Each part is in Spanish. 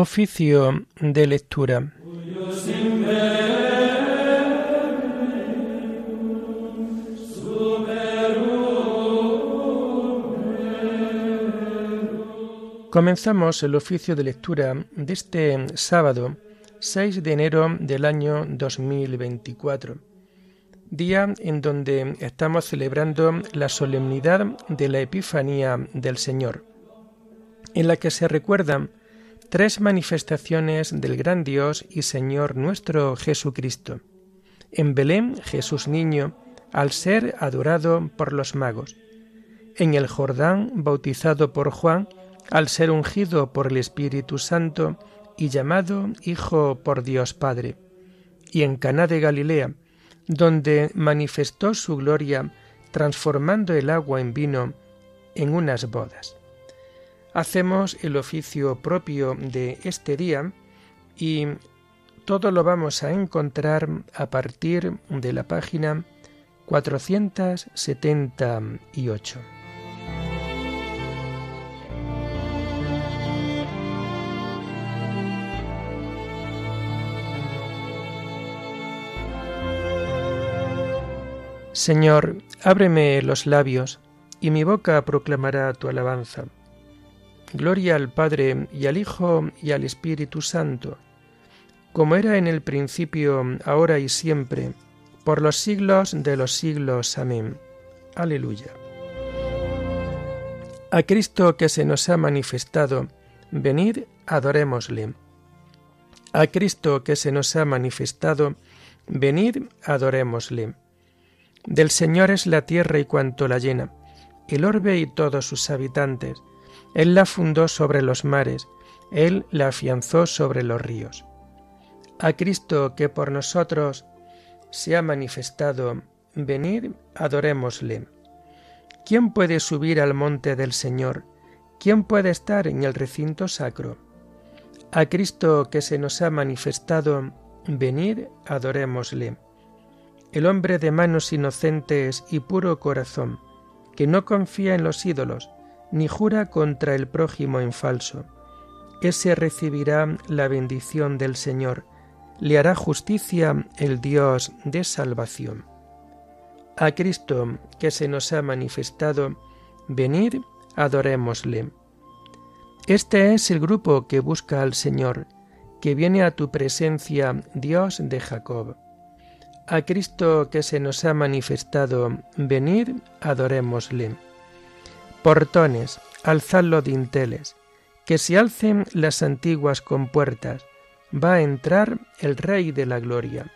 Oficio de lectura. Comenzamos el oficio de lectura de este sábado 6 de enero del año 2024, día en donde estamos celebrando la solemnidad de la Epifanía del Señor, en la que se recuerdan tres manifestaciones del gran Dios y Señor nuestro Jesucristo. En Belén, Jesús niño, al ser adorado por los magos. En el Jordán, bautizado por Juan, al ser ungido por el Espíritu Santo y llamado Hijo por Dios Padre, y en Caná de Galilea, donde manifestó su gloria transformando el agua en vino en unas bodas. Hacemos el oficio propio de este día y todo lo vamos a encontrar a partir de la página 478. Señor, ábreme los labios, y mi boca proclamará tu alabanza. Gloria al Padre y al Hijo y al Espíritu Santo, como era en el principio, ahora y siempre, por los siglos de los siglos. Amén. Aleluya. A Cristo que se nos ha manifestado, venid, adorémosle. A Cristo que se nos ha manifestado, venid, adorémosle. Del Señor es la tierra y cuanto la llena, el orbe y todos sus habitantes. Él la fundó sobre los mares, Él la afianzó sobre los ríos. A Cristo que por nosotros se ha manifestado, venid, adorémosle. ¿Quién puede subir al monte del Señor? ¿Quién puede estar en el recinto sacro? A Cristo que se nos ha manifestado, venid, adorémosle el hombre de manos inocentes y puro corazón, que no confía en los ídolos, ni jura contra el prójimo en falso. Ese recibirá la bendición del Señor, le hará justicia el Dios de salvación. A Cristo que se nos ha manifestado, venid, adorémosle. Este es el grupo que busca al Señor, que viene a tu presencia, Dios de Jacob. A Cristo que se nos ha manifestado, venid, adorémosle. Portones, alzad los dinteles, que se alcen las antiguas compuertas, va a entrar el Rey de la Gloria.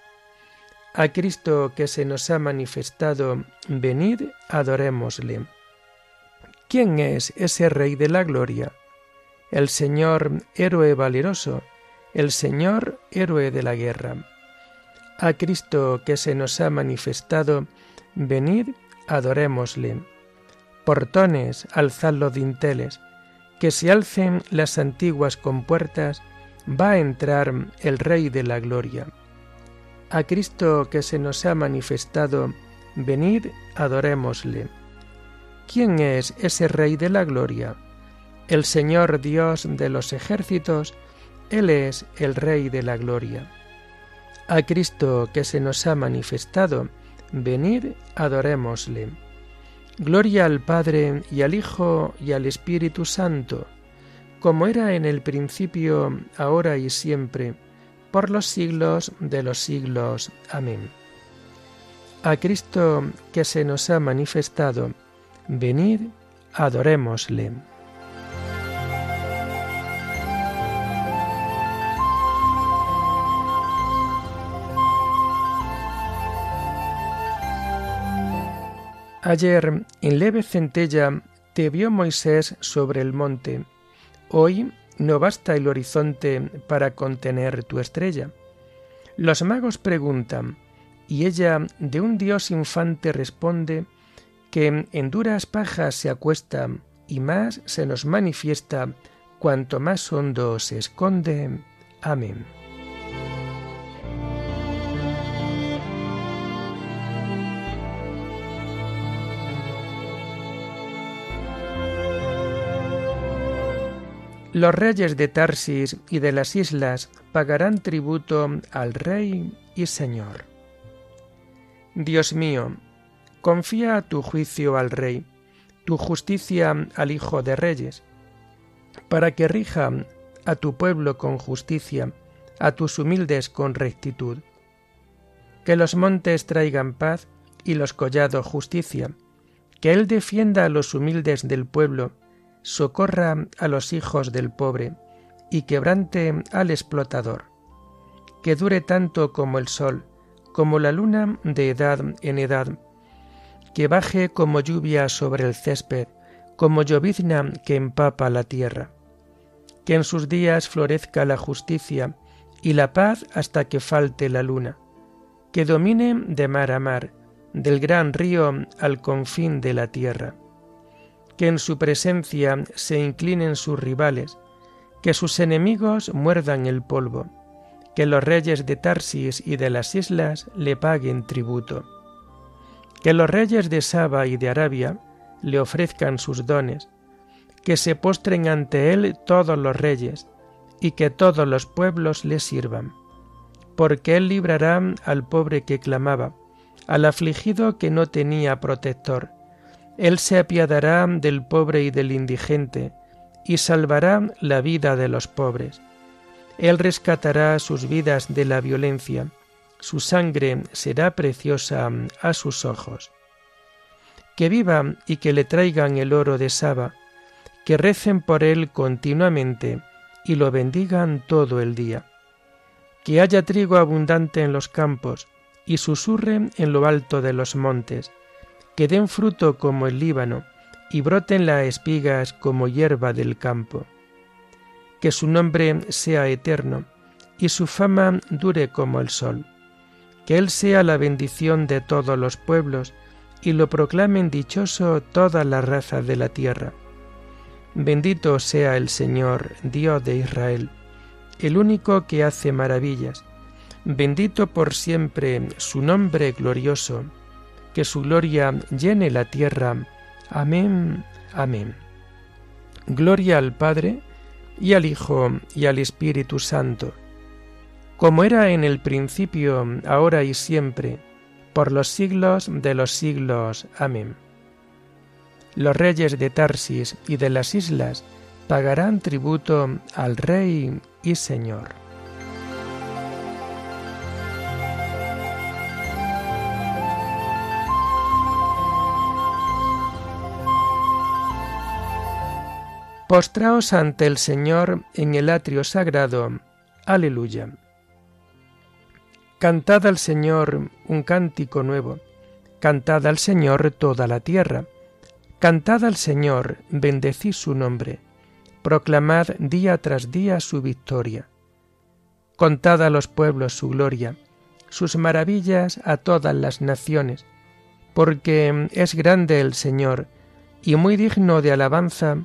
A Cristo que se nos ha manifestado, venid, adorémosle. ¿Quién es ese Rey de la Gloria? El Señor héroe valeroso, el Señor héroe de la guerra a Cristo que se nos ha manifestado, venid, adorémosle. Portones, alzad los dinteles, que se alcen las antiguas compuertas, va a entrar el Rey de la Gloria. A Cristo que se nos ha manifestado, venid, adorémosle. ¿Quién es ese Rey de la Gloria? El Señor Dios de los ejércitos, Él es el Rey de la Gloria a Cristo que se nos ha manifestado, venid, adorémosle. Gloria al Padre y al Hijo y al Espíritu Santo, como era en el principio, ahora y siempre, por los siglos de los siglos. Amén. A Cristo que se nos ha manifestado, venid, adorémosle. Ayer, en leve centella, te vio Moisés sobre el monte. Hoy no basta el horizonte para contener tu estrella. Los magos preguntan, y ella de un dios infante responde que en duras pajas se acuesta y más se nos manifiesta cuanto más hondo se esconde. Amén. Los reyes de Tarsis y de las islas pagarán tributo al Rey y Señor. Dios mío, confía tu juicio al Rey, tu justicia al Hijo de Reyes, para que rija a tu pueblo con justicia, a tus humildes con rectitud. Que los montes traigan paz y los collados justicia, que Él defienda a los humildes del pueblo, socorra a los hijos del pobre y quebrante al explotador. Que dure tanto como el sol, como la luna de edad en edad, que baje como lluvia sobre el césped, como llovizna que empapa la tierra. Que en sus días florezca la justicia y la paz hasta que falte la luna. Que domine de mar a mar, del gran río al confín de la tierra que en su presencia se inclinen sus rivales, que sus enemigos muerdan el polvo, que los reyes de Tarsis y de las islas le paguen tributo, que los reyes de Saba y de Arabia le ofrezcan sus dones, que se postren ante él todos los reyes, y que todos los pueblos le sirvan, porque él librará al pobre que clamaba, al afligido que no tenía protector, él se apiadará del pobre y del indigente, y salvará la vida de los pobres. Él rescatará sus vidas de la violencia, su sangre será preciosa a sus ojos. Que viva y que le traigan el oro de Saba, que recen por él continuamente y lo bendigan todo el día. Que haya trigo abundante en los campos y susurre en lo alto de los montes que den fruto como el Líbano, y broten las espigas como hierba del campo. Que su nombre sea eterno, y su fama dure como el sol. Que Él sea la bendición de todos los pueblos, y lo proclamen dichoso todas las razas de la tierra. Bendito sea el Señor, Dios de Israel, el único que hace maravillas. Bendito por siempre su nombre glorioso que su gloria llene la tierra. Amén, amén. Gloria al Padre, y al Hijo, y al Espíritu Santo, como era en el principio, ahora y siempre, por los siglos de los siglos. Amén. Los reyes de Tarsis y de las islas pagarán tributo al Rey y Señor. Postraos ante el Señor en el atrio sagrado. Aleluya. Cantad al Señor un cántico nuevo. Cantad al Señor toda la tierra. Cantad al Señor, bendecid su nombre. Proclamad día tras día su victoria. Contad a los pueblos su gloria, sus maravillas a todas las naciones, porque es grande el Señor y muy digno de alabanza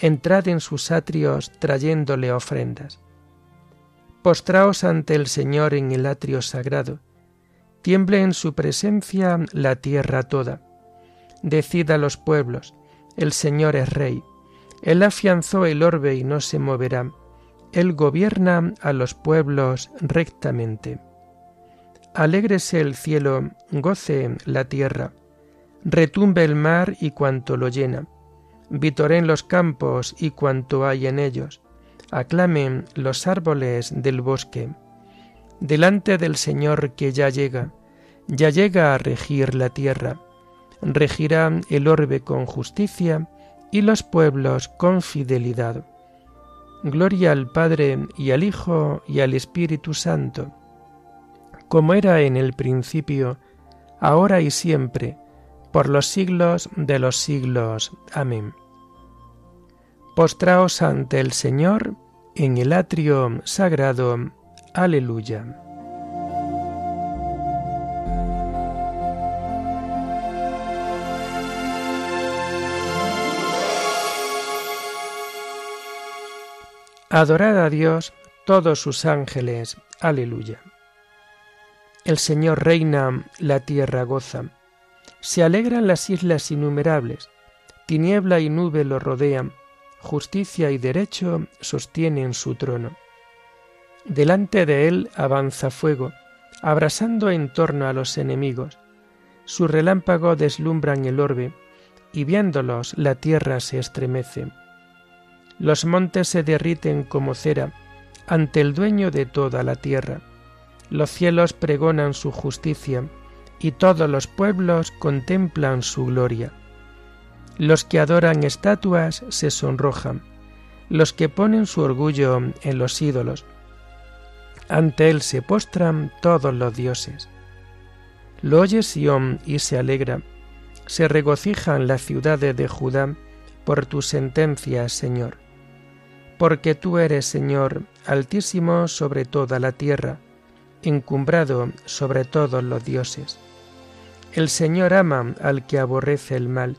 entrad en sus atrios trayéndole ofrendas. Postraos ante el Señor en el atrio sagrado, tiemble en su presencia la tierra toda. Decid a los pueblos, el Señor es Rey, Él afianzó el orbe y no se moverá, Él gobierna a los pueblos rectamente. Alégrese el cielo, goce la tierra, retumbe el mar y cuanto lo llena en los campos y cuanto hay en ellos, aclamen los árboles del bosque. Delante del Señor que ya llega, ya llega a regir la tierra, regirá el orbe con justicia y los pueblos con fidelidad. Gloria al Padre y al Hijo y al Espíritu Santo, como era en el principio, ahora y siempre, por los siglos de los siglos. Amén. Postraos ante el Señor en el atrio sagrado. Aleluya. Adorad a Dios todos sus ángeles. Aleluya. El Señor reina, la tierra goza. Se alegran las islas innumerables. Tiniebla y nube lo rodean. Justicia y derecho sostienen su trono. Delante de él avanza fuego, abrasando en torno a los enemigos. Su relámpago deslumbran el orbe, y viéndolos la tierra se estremece. Los montes se derriten como cera ante el dueño de toda la tierra. Los cielos pregonan su justicia, y todos los pueblos contemplan su gloria. Los que adoran estatuas se sonrojan, los que ponen su orgullo en los ídolos. Ante él se postran todos los dioses. Lo oye Sión y se alegra, se regocijan las ciudades de Judá por tus sentencias, Señor. Porque tú eres, Señor, altísimo sobre toda la tierra, encumbrado sobre todos los dioses. El Señor ama al que aborrece el mal,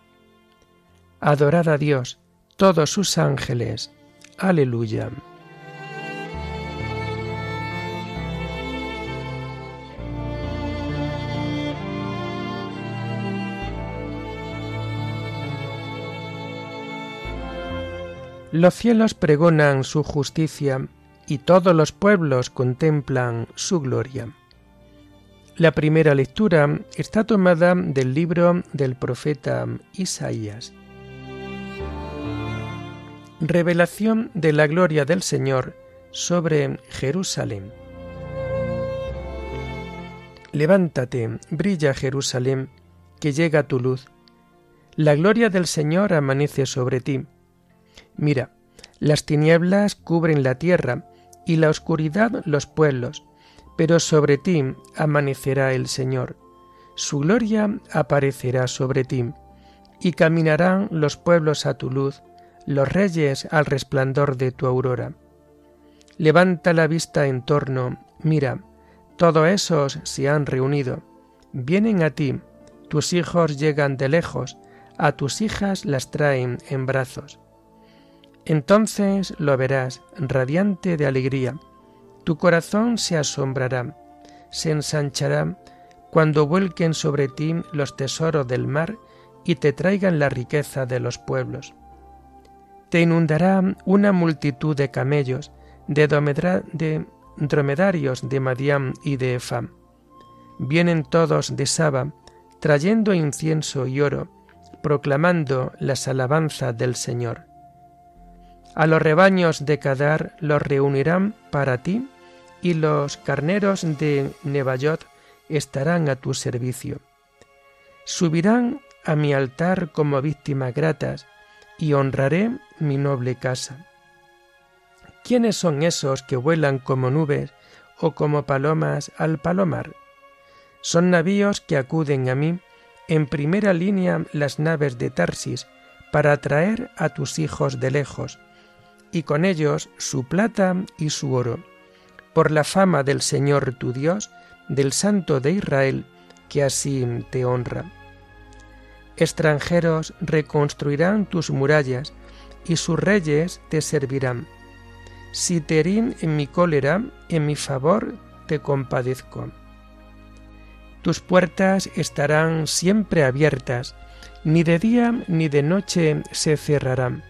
Adorad a Dios, todos sus ángeles. Aleluya. Los cielos pregonan su justicia y todos los pueblos contemplan su gloria. La primera lectura está tomada del libro del profeta Isaías. Revelación de la gloria del Señor sobre Jerusalén. Levántate, brilla Jerusalén, que llega tu luz. La gloria del Señor amanece sobre ti. Mira, las tinieblas cubren la tierra y la oscuridad los pueblos, pero sobre ti amanecerá el Señor. Su gloria aparecerá sobre ti, y caminarán los pueblos a tu luz, los reyes al resplandor de tu aurora. Levanta la vista en torno, mira, todos esos se han reunido, vienen a ti, tus hijos llegan de lejos, a tus hijas las traen en brazos. Entonces lo verás radiante de alegría. Tu corazón se asombrará, se ensanchará cuando vuelquen sobre ti los tesoros del mar y te traigan la riqueza de los pueblos. Te inundará una multitud de camellos, de, dromedarios de Madián y de Efam. Vienen todos de Saba, trayendo incienso y oro, proclamando las alabanzas del Señor. A los rebaños de Cadar los reunirán para ti, y los carneros de Nebayot estarán a tu servicio. Subirán a mi altar como víctimas gratas, y honraré mi noble casa. ¿Quiénes son esos que vuelan como nubes o como palomas al palomar? Son navíos que acuden a mí, en primera línea las naves de Tarsis, para atraer a tus hijos de lejos, y con ellos su plata y su oro, por la fama del Señor tu Dios, del Santo de Israel, que así te honra. Extranjeros reconstruirán tus murallas, y sus reyes te servirán. Si te en mi cólera, en mi favor te compadezco. Tus puertas estarán siempre abiertas, ni de día ni de noche se cerrarán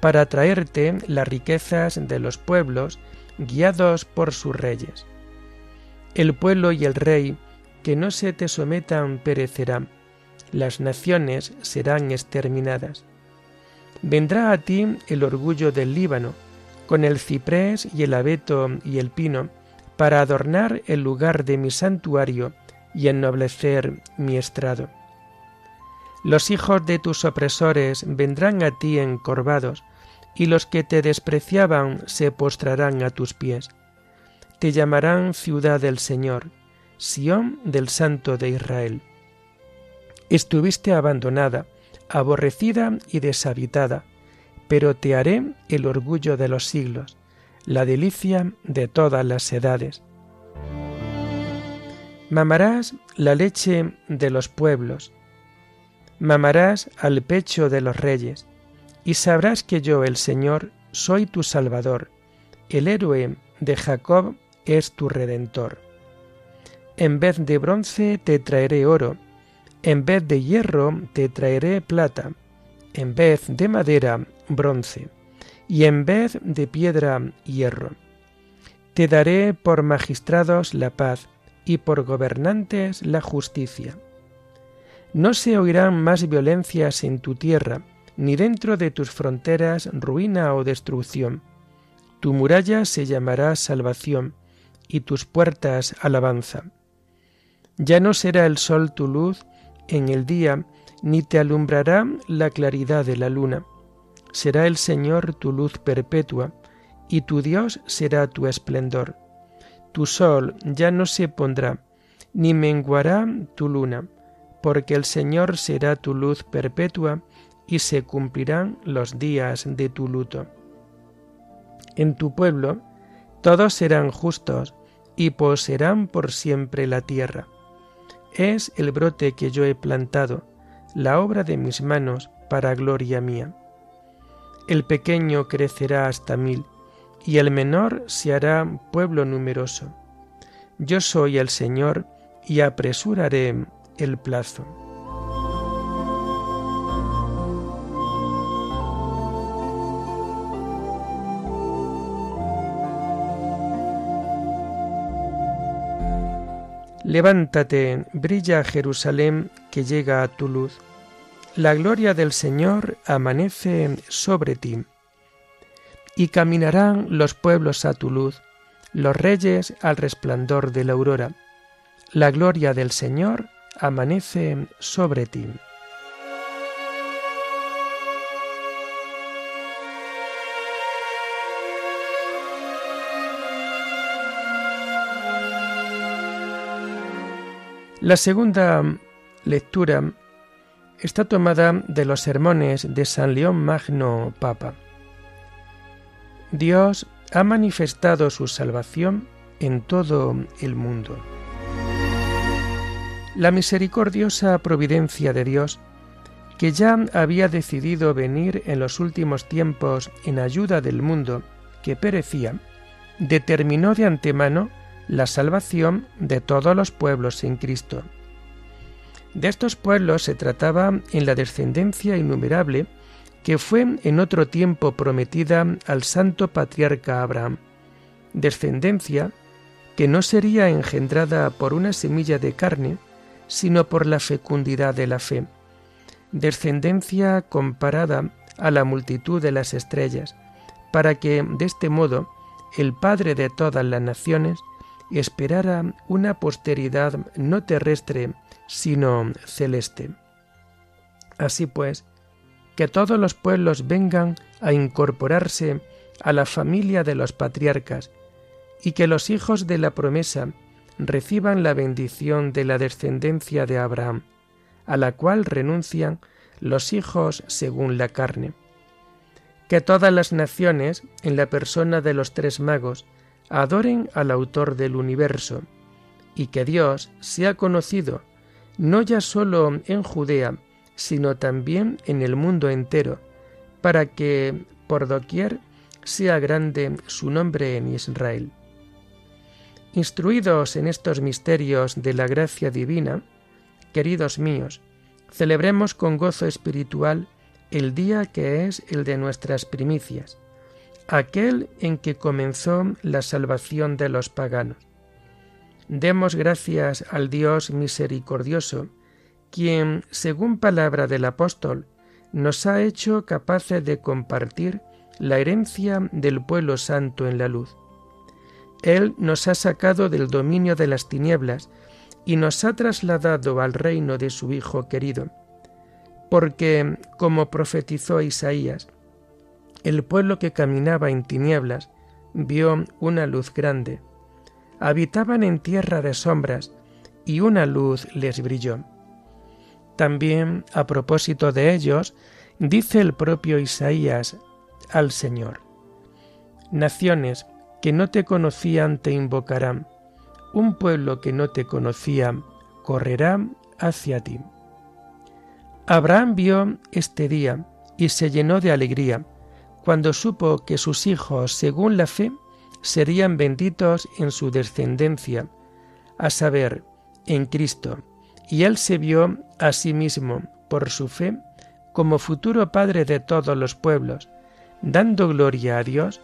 para traerte las riquezas de los pueblos guiados por sus reyes. El pueblo y el rey que no se te sometan perecerán, las naciones serán exterminadas. Vendrá a ti el orgullo del Líbano, con el ciprés y el abeto y el pino, para adornar el lugar de mi santuario y ennoblecer mi estrado. Los hijos de tus opresores vendrán a ti encorvados, y los que te despreciaban se postrarán a tus pies. Te llamarán ciudad del Señor, Sión del Santo de Israel. Estuviste abandonada, aborrecida y deshabitada, pero te haré el orgullo de los siglos, la delicia de todas las edades. Mamarás la leche de los pueblos, mamarás al pecho de los reyes, y sabrás que yo, el Señor, soy tu Salvador, el héroe de Jacob es tu Redentor. En vez de bronce te traeré oro, en vez de hierro te traeré plata, en vez de madera bronce, y en vez de piedra hierro. Te daré por magistrados la paz, y por gobernantes la justicia no se oirán más violencias en tu tierra, ni dentro de tus fronteras ruina o destrucción. Tu muralla se llamará salvación, y tus puertas alabanza. Ya no será el sol tu luz en el día, ni te alumbrará la claridad de la luna. Será el Señor tu luz perpetua, y tu Dios será tu esplendor. Tu sol ya no se pondrá, ni menguará tu luna porque el Señor será tu luz perpetua y se cumplirán los días de tu luto. En tu pueblo todos serán justos y poseerán por siempre la tierra. Es el brote que yo he plantado, la obra de mis manos para gloria mía. El pequeño crecerá hasta mil, y el menor se hará pueblo numeroso. Yo soy el Señor, y apresuraré el plazo. Levántate, brilla Jerusalén que llega a tu luz. La gloria del Señor amanece sobre ti. Y caminarán los pueblos a tu luz, los reyes al resplandor de la aurora. La gloria del Señor amanece sobre ti. La segunda lectura está tomada de los sermones de San León Magno Papa. Dios ha manifestado su salvación en todo el mundo. La misericordiosa providencia de Dios, que ya había decidido venir en los últimos tiempos en ayuda del mundo que perecía, determinó de antemano la salvación de todos los pueblos en Cristo. De estos pueblos se trataba en la descendencia innumerable que fue en otro tiempo prometida al santo patriarca Abraham, descendencia que no sería engendrada por una semilla de carne, sino por la fecundidad de la fe, descendencia comparada a la multitud de las estrellas, para que de este modo el Padre de todas las naciones esperara una posteridad no terrestre, sino celeste. Así pues, que todos los pueblos vengan a incorporarse a la familia de los patriarcas, y que los hijos de la promesa reciban la bendición de la descendencia de Abraham, a la cual renuncian los hijos según la carne. Que todas las naciones, en la persona de los tres magos, adoren al autor del universo, y que Dios sea conocido no ya solo en Judea, sino también en el mundo entero, para que por doquier sea grande su nombre en Israel. Instruidos en estos misterios de la gracia divina, queridos míos, celebremos con gozo espiritual el día que es el de nuestras primicias, aquel en que comenzó la salvación de los paganos. Demos gracias al Dios misericordioso, quien, según palabra del apóstol, nos ha hecho capaces de compartir la herencia del pueblo santo en la luz Él nos ha sacado del dominio de las tinieblas y nos ha trasladado al reino de su Hijo querido. Porque, como profetizó Isaías, el pueblo que caminaba en tinieblas vio una luz grande. Habitaban en tierra de sombras y una luz les brilló. También, a propósito de ellos, dice el propio Isaías al Señor, Naciones que no te conocían te invocarán, un pueblo que no te conocía correrá hacia ti. Abraham vio este día y se llenó de alegría cuando supo que sus hijos, según la fe, serían benditos en su descendencia, a saber, en Cristo, y él se vio a sí mismo, por su fe, como futuro Padre de todos los pueblos, dando gloria a Dios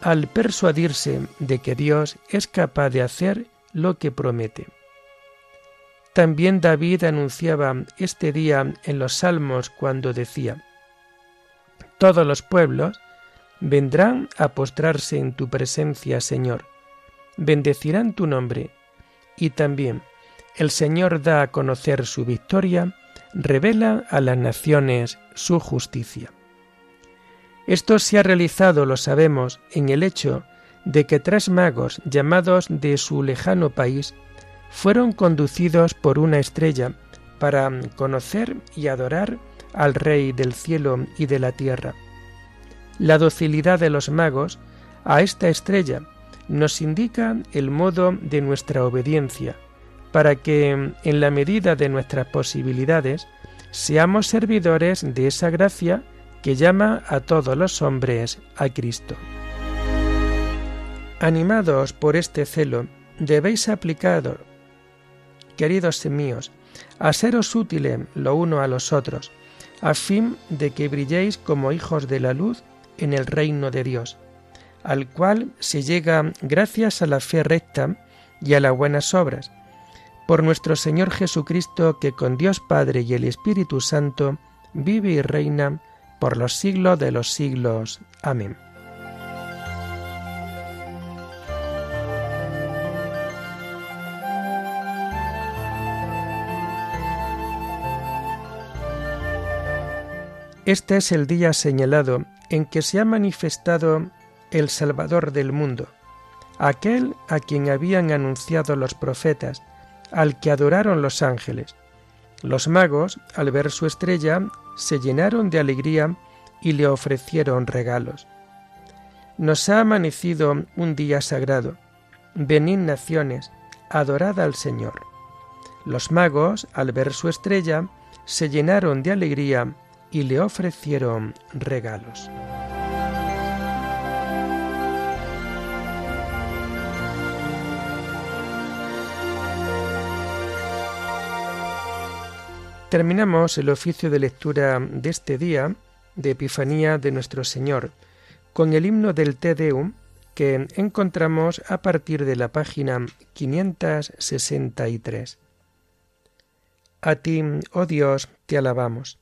al persuadirse de que Dios es capaz de hacer lo que promete. También David anunciaba este día en los Salmos cuando decía, Todos los pueblos vendrán a postrarse en tu presencia, Señor, bendecirán tu nombre, y también el Señor da a conocer su victoria, revela a las naciones su justicia. Esto se ha realizado, lo sabemos, en el hecho de que tres magos llamados de su lejano país fueron conducidos por una estrella para conocer y adorar al Rey del cielo y de la tierra. La docilidad de los magos a esta estrella nos indica el modo de nuestra obediencia, para que, en la medida de nuestras posibilidades, seamos servidores de esa gracia que llama a todos los hombres a Cristo. Animados por este celo, debéis aplicar, queridos míos, a seros útiles lo uno a los otros, a fin de que brilléis como hijos de la luz en el reino de Dios, al cual se llega gracias a la fe recta y a las buenas obras, por nuestro Señor Jesucristo, que con Dios Padre y el Espíritu Santo vive y reina por los siglos de los siglos. Amén. Este es el día señalado en que se ha manifestado el Salvador del mundo, aquel a quien habían anunciado los profetas, al que adoraron los ángeles. Los magos, al ver su estrella, se llenaron de alegría y le ofrecieron regalos. Nos ha amanecido un día sagrado. Venid naciones, adorad al Señor. Los magos, al ver su estrella, se llenaron de alegría y le ofrecieron regalos. Terminamos el oficio de lectura de este día de Epifanía de nuestro Señor con el himno del Te Deum que encontramos a partir de la página 563. A ti, oh Dios, te alabamos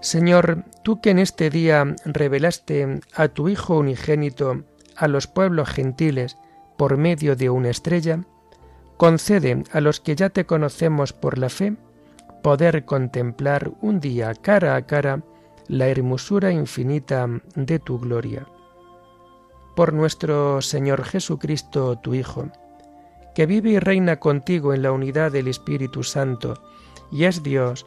Señor, tú que en este día revelaste a tu Hijo unigénito a los pueblos gentiles por medio de una estrella, concede a los que ya te conocemos por la fe poder contemplar un día cara a cara la hermosura infinita de tu gloria. Por nuestro Señor Jesucristo, tu Hijo, que vive y reina contigo en la unidad del Espíritu Santo, y es Dios